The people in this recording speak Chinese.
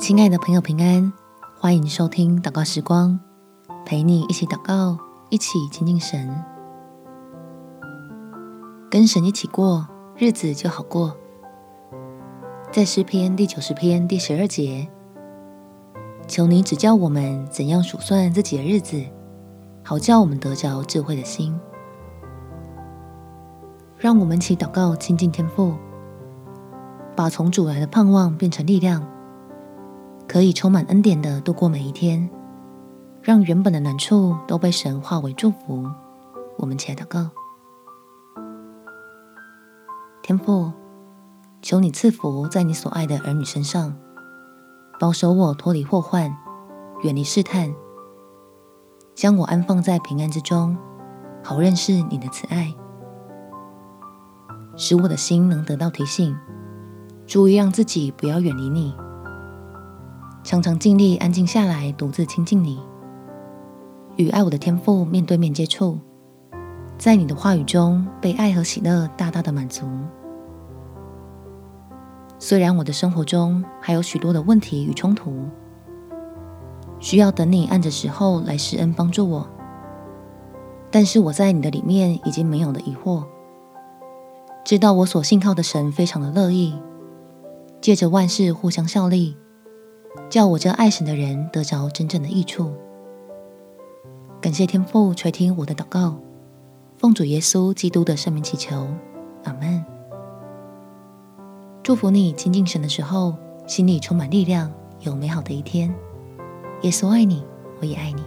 亲爱的朋友，平安！欢迎收听祷告时光，陪你一起祷告，一起亲近神，跟神一起过日子就好过。在诗篇第九十篇第十二节，求你指教我们怎样数算自己的日子，好叫我们得着智慧的心。让我们一起祷告，亲近天父，把从主来的盼望变成力量。可以充满恩典的度过每一天，让原本的难处都被神化为祝福。我们起来祷告，天父，求你赐福在你所爱的儿女身上，保守我脱离祸患，远离试探，将我安放在平安之中，好认识你的慈爱，使我的心能得到提醒，注意让自己不要远离你。常常尽力安静下来，独自亲近你，与爱我的天父面对面接触，在你的话语中被爱和喜乐大大的满足。虽然我的生活中还有许多的问题与冲突，需要等你按着时候来施恩帮助我，但是我在你的里面已经没有了疑惑，知道我所信靠的神非常的乐意，借着万事互相效力。叫我这爱神的人得着真正的益处。感谢天父垂听我的祷告，奉主耶稣基督的圣名祈求，阿门。祝福你亲近神的时候，心里充满力量，有美好的一天。耶稣爱你，我也爱你。